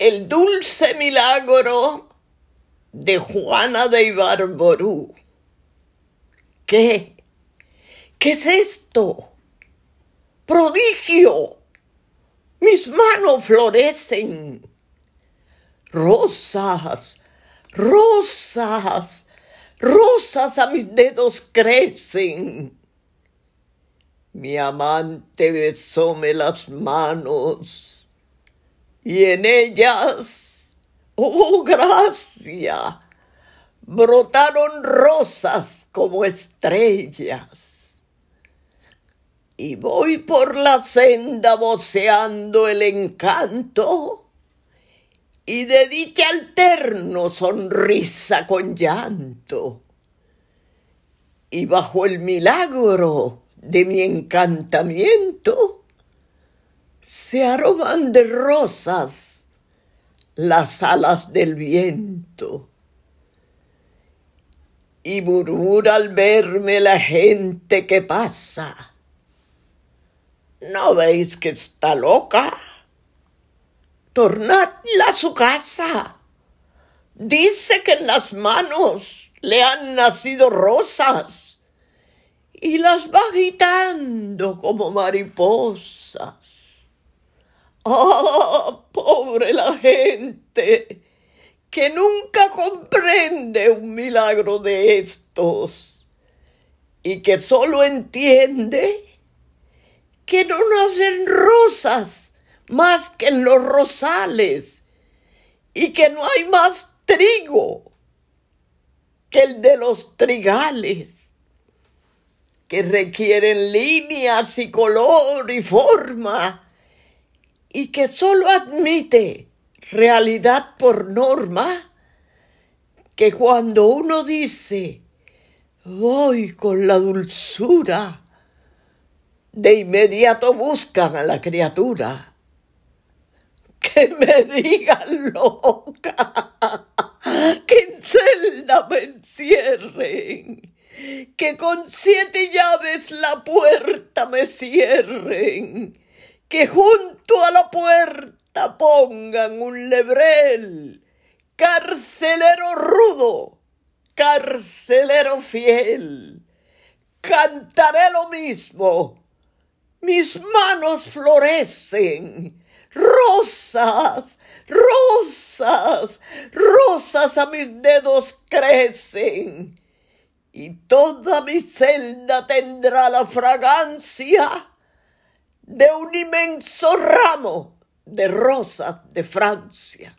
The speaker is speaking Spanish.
El dulce milagro de Juana de Ibarború. ¿Qué? ¿Qué es esto? Prodigio. Mis manos florecen. Rosas, rosas, rosas a mis dedos crecen. Mi amante besóme las manos y en ellas, oh gracia, brotaron rosas como estrellas. Y voy por la senda voceando el encanto y de dicha alterno sonrisa con llanto. Y bajo el milagro de mi encantamiento se aroman de rosas las alas del viento. Y murmura al verme la gente que pasa. ¿No veis que está loca? Tornadla a su casa. Dice que en las manos le han nacido rosas y las va agitando como mariposas. ¡Ah, pobre la gente! que nunca comprende un milagro de estos y que solo entiende que no nacen rosas más que en los rosales y que no hay más trigo que el de los trigales, que requieren líneas y color y forma y que solo admite realidad por norma que cuando uno dice voy con la dulzura, de inmediato buscan a la criatura. Que me digan loca, que en celda me encierren, que con siete llaves la puerta me cierren, que junto a la puerta pongan un lebrel, carcelero rudo, carcelero fiel. Cantaré lo mismo. Mis manos florecen, rosas, rosas, rosas a mis dedos crecen. Y toda mi celda tendrá la fragancia de un inmenso ramo de rosas de Francia.